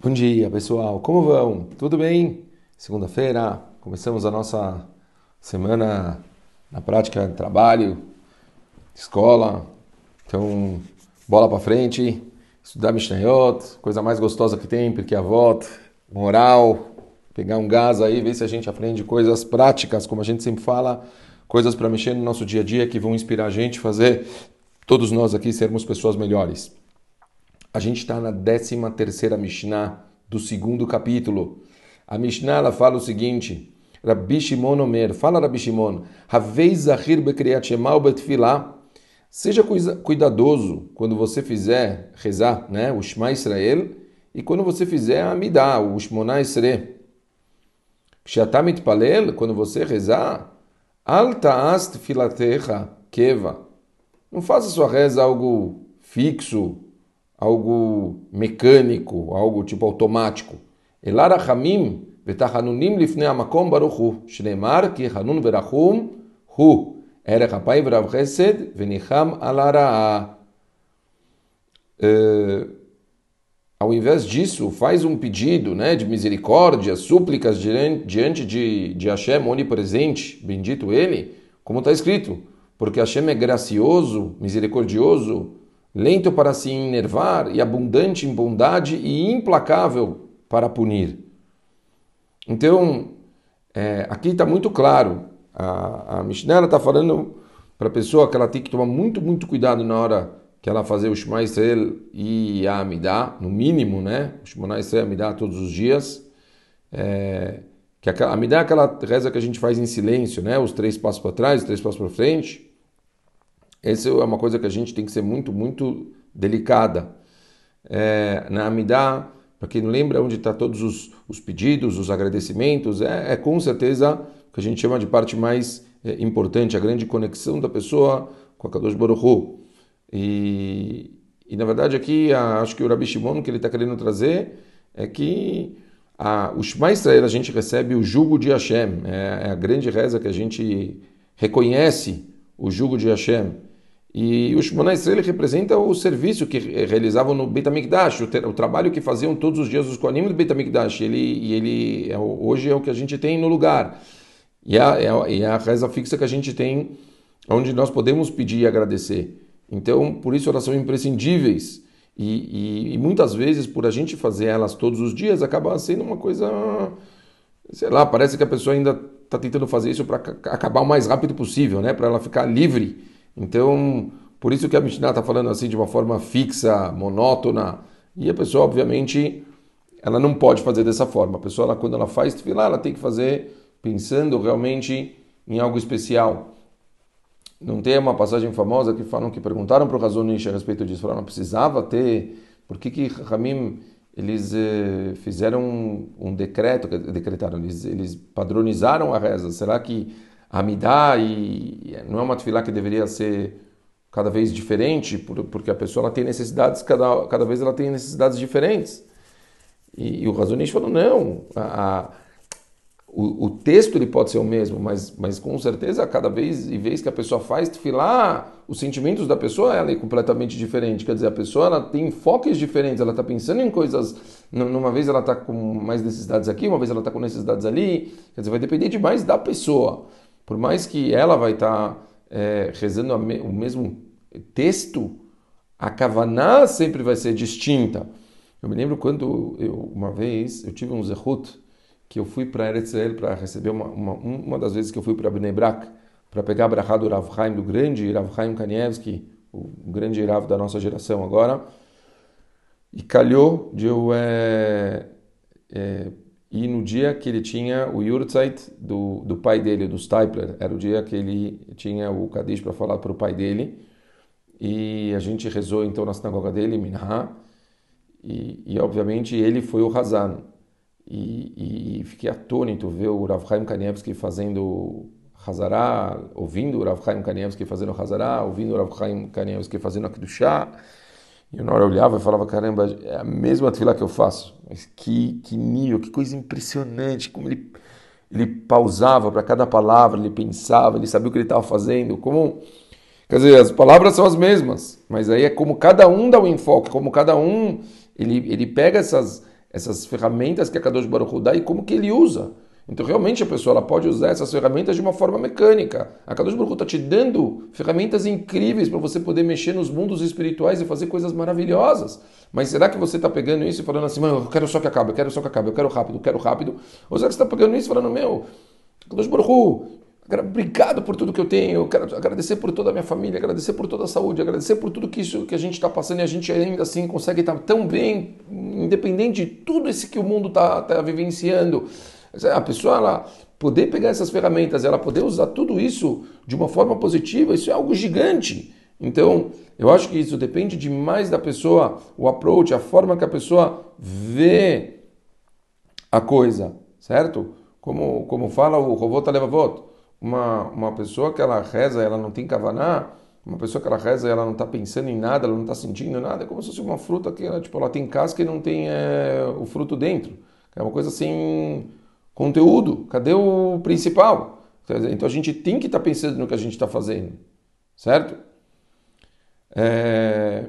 Bom dia, pessoal. Como vão? Tudo bem? Segunda-feira, começamos a nossa semana na prática de trabalho, escola. Então, bola para frente, estudar Mishnayot, coisa mais gostosa que tem, porque a volta, moral, pegar um gás aí, ver se a gente aprende coisas práticas, como a gente sempre fala, coisas para mexer no nosso dia a dia que vão inspirar a gente, fazer todos nós aqui sermos pessoas melhores. A gente está na 13 terceira Mishnah do segundo capítulo. A Mishnah ela fala o seguinte, Rabbi Shimon Omer, fala Rabbi Shimon, Zahir Betfilah, seja cuidadoso quando você fizer rezar, né, o Shema Israel, e quando você fizer a Amidah, o Shmona Esre. Kshatamit Palel, quando você rezar, Al Ta'ast Filatecha Keva, não faça sua reza algo fixo, algo mecânico, algo tipo automático. Elara Hamim v'tachanunim lifnei amakom baruchu, shneimar ki hanun verachum hu, erech apai v'rav chesed v'nicham alara. Uh, ao invés disso, faz um pedido né, de misericórdia, súplicas diante de, de Hashem onipresente, bendito Ele, como está escrito, porque Hashem é gracioso, misericordioso, lento para se enervar e abundante em bondade e implacável para punir. Então, é, aqui está muito claro. A, a Mishnah está falando para a pessoa que ela tem que tomar muito, muito cuidado na hora que ela fazer o Shema Israel e a Amidah, no mínimo, né? O Shema Israel e a Amidah todos os dias. É, que a Amidah é aquela reza que a gente faz em silêncio, né? Os três passos para trás, os três passos para frente. Essa é uma coisa que a gente tem que ser muito, muito delicada. É, na Amidah, para quem não lembra onde está todos os, os, pedidos, os agradecimentos, é, é, com certeza o que a gente chama de parte mais é, importante, a grande conexão da pessoa com a Kadosh Baruch. E, e na verdade aqui a, acho que o Rabi Shimon que ele está querendo trazer é que a, o Shema Israel a gente recebe o jugo de Hashem, é, é a grande reza que a gente reconhece o jugo de Hashem. E o Shemona Israel representa o serviço que realizavam no Beit HaMikdash, o, o, trabalho que faziam todos os dias os Kohanim do Beit HaMikdash. Ele, e ele é, hoje é o que a gente tem no lugar. E é, é, é, a reza fixa que a gente tem, onde nós podemos pedir e agradecer. Então, por isso elas são imprescindíveis. E, e, e muitas vezes, por a gente fazer elas todos os dias, acaba sendo uma coisa... Sei lá, parece que a pessoa ainda está tentando fazer isso para acabar o mais rápido possível, né? para ela ficar livre então, por isso que a Mishnah está falando assim de uma forma fixa, monótona. E a pessoa, obviamente, ela não pode fazer dessa forma. A pessoa, ela, quando ela faz tefilá, ela tem que fazer pensando realmente em algo especial. Não tem uma passagem famosa que falam que perguntaram para o Razonish a respeito disso. Falaram, não precisava ter. Por que que Ramim eles eh, fizeram um, um, decreto, decretaram, eles, eles padronizaram a reza? Será que Amidá e não é uma tefilá que deveria ser cada vez diferente, porque a pessoa ela tem necessidades, cada, cada vez ela tem necessidades diferentes. E, e o Razonish falou, não, a, a, o, o, texto ele pode ser o mesmo, mas, mas com certeza cada vez e vez que a pessoa faz tefilá, os sentimentos da pessoa ela é completamente diferente. Quer dizer, a pessoa ela tem enfoques diferentes, ela está pensando em coisas, numa vez ela está com mais necessidades aqui, uma vez ela está com necessidades ali, quer dizer, vai depender demais da pessoa por mais que ela vai estar tá, é, rezando o mesmo texto, a Kavaná sempre vai ser distinta. Eu me lembro quando eu, uma vez eu tive um zehut que eu fui para Eretz Israel para receber uma, uma, uma das vezes que eu fui para Bnei Brak para pegar a brachá do Rav Chaim, do grande Rav Chaim Kanievski, o grande Rav da nossa geração agora, e calhou de eu é, é, e no dia que ele tinha o Yurtzeit do, do pai dele, do Stipler, era o dia que ele tinha o Kadish para falar para o pai dele, e a gente rezou então na sinagoga dele, Minha, e, e obviamente ele foi o Hazan. E, e, fiquei atônito ver o Rav Chaim Kanievski fazendo Hazará, ouvindo o Rav Chaim Kanievski fazendo Hazará, ouvindo o Rav Chaim Kanievski fazendo a Kedushá, e na hora eu olhava e falava, caramba, é a mesma tefilá que eu faço. Mas que, que nível, que coisa impressionante, como ele, ele pausava para cada palavra, ele pensava, ele sabia o que ele estava fazendo, como... Quer dizer, as palavras são as mesmas, mas aí é como cada um dá o um enfoque, como cada um, ele, ele pega essas, essas ferramentas que a Kadosh Baruch dá e como que ele usa. Então, realmente, a pessoa ela pode usar essas ferramentas de uma forma mecânica. A Kadosh Baruch está te dando ferramentas incríveis para você poder mexer nos mundos espirituais e fazer coisas maravilhosas. Mas será que você está pegando isso e falando assim, eu quero só que acabe, eu quero só que acabe, eu quero rápido, eu quero rápido? Ou será que você está pegando isso e falando, meu, Kadosh Baruch Obrigado por tudo que eu tenho. Eu quero agradecer por toda a minha família, agradecer por toda a saúde, agradecer por tudo que isso que a gente está passando e a gente ainda assim consegue estar tão bem, independente de tudo isso que o mundo está tá vivenciando. A pessoa ela poder pegar essas ferramentas, ela poder usar tudo isso de uma forma positiva, isso é algo gigante. Então, eu acho que isso depende demais da pessoa, o approach, a forma que a pessoa vê a coisa, certo? Como, como fala o Rovota Levavot, uma, uma pessoa que ela reza, ela não tem kavaná, uma pessoa que ela reza, ela não está pensando em nada, ela não está sentindo nada, é como se fosse uma fruta que ela, tipo, ela tem casca e não tem é, o fruto dentro. É uma coisa assim, conteúdo, cadê o principal? Então a gente tem que estar tá pensando no que a gente está fazendo, certo? É...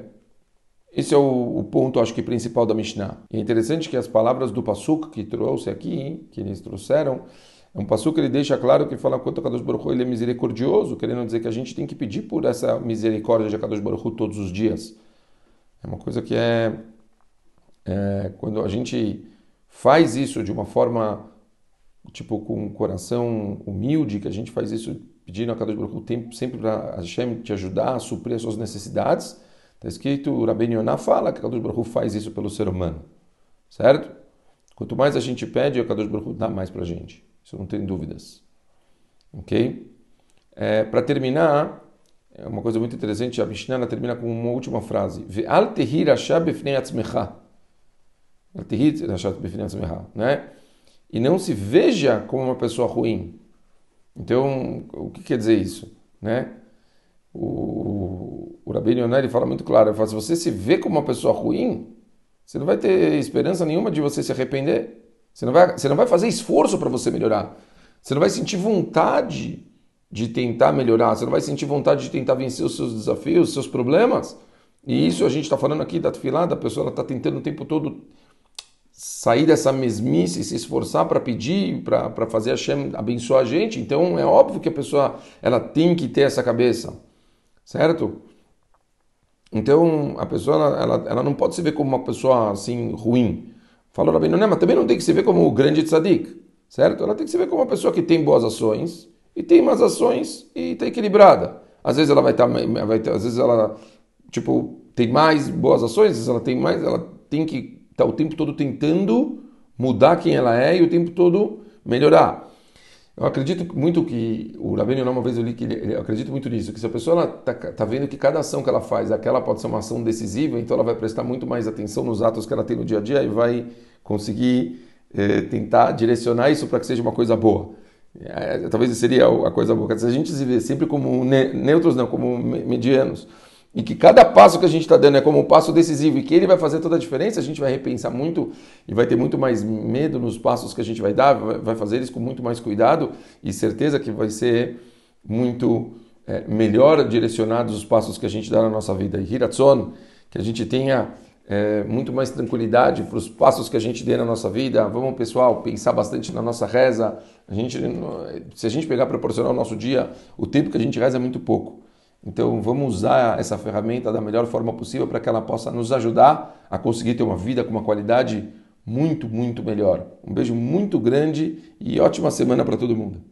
Esse é o, o, ponto, acho que, principal da Mishnah. É interessante que as palavras do Pasuk que trouxe aqui, que eles trouxeram, é um passo que ele deixa claro que fala quanto a Kadosh Baruch Hu, ele é misericordioso, querendo dizer que a gente tem que pedir por essa misericórdia de Kadosh Baruch Hu todos os dias. É uma coisa que é, é quando a gente faz isso de uma forma tipo com um coração humilde, que a gente faz isso pedindo a Kadosh Baruch Hu sempre para Hashem te ajudar a suprir as suas necessidades. Está escrito, o Rabbeinu Yonah fala que a Kadosh Baruch faz isso pelo ser humano, certo? Quanto mais a gente pede, a Kadosh Baruch dá mais para a gente. Isso não tem dúvidas. Ok? É, Para terminar, é uma coisa muito interessante, a Mishnah termina com uma última frase. Ve'al tehir befnei atzmecha. Né? E não se veja como uma pessoa ruim. Então, o que quer dizer isso? Né? O, o Rabbi Yonah, fala muito claro, ele fala, se você se vê como uma pessoa ruim, você não vai ter esperança nenhuma de você se arrepender. Você não vai, você não vai fazer esforço para você melhorar. Você não vai sentir vontade de tentar melhorar. Você não vai sentir vontade de tentar vencer os seus desafios, os seus problemas. E isso a gente está falando aqui da tefilá, a pessoa está tentando o tempo todo sair dessa mesmice, se esforçar para pedir, para fazer a Hashem abençoar a gente. Então é óbvio que a pessoa ela tem que ter essa cabeça, certo? Então a pessoa ela, ela, não pode se ver como uma pessoa assim ruim. Falou Rabbi Nuné, mas também não tem que se ver como o grande tzadik, certo? Ela tem que se ver como uma pessoa que tem boas ações e tem más ações e está equilibrada. Às vezes ela vai estar, tá, vai às vezes ela, tipo, tem mais boas ações, às vezes ela tem mais, ela tem que estar tá o tempo todo tentando mudar quem ela é e o tempo todo melhorar. Eu acredito muito que, o Rabino uma vez eu li que ele, eu acredito muito nisso, que se a pessoa está tá vendo que cada ação que ela faz, aquela pode ser uma ação decisiva, então ela vai prestar muito mais atenção nos atos que ela tem no dia a dia e vai conseguir é, tentar direcionar isso para que seja uma coisa boa. É, talvez seria a coisa boa. Se a gente se vê sempre como neutros, não, como medianos, e que cada passo que a gente está dando é como um passo decisivo e que ele vai fazer toda a diferença, a gente vai repensar muito e vai ter muito mais medo nos passos que a gente vai dar, vai fazer eles com muito mais cuidado e certeza que vai ser muito é, melhor direcionados os passos que a gente dá na nossa vida. E Hiratson, que a gente tenha é, muito mais tranquilidade para os passos que a gente dê na nossa vida. Vamos, pessoal, pensar bastante na nossa reza. A gente, se a gente pegar proporcionar o nosso dia, o tempo que a gente reza é muito pouco. Então vamos usar essa ferramenta da melhor forma possível para que ela possa nos ajudar a conseguir ter uma vida com uma qualidade muito, muito melhor. Um beijo muito grande e ótima semana para todo mundo.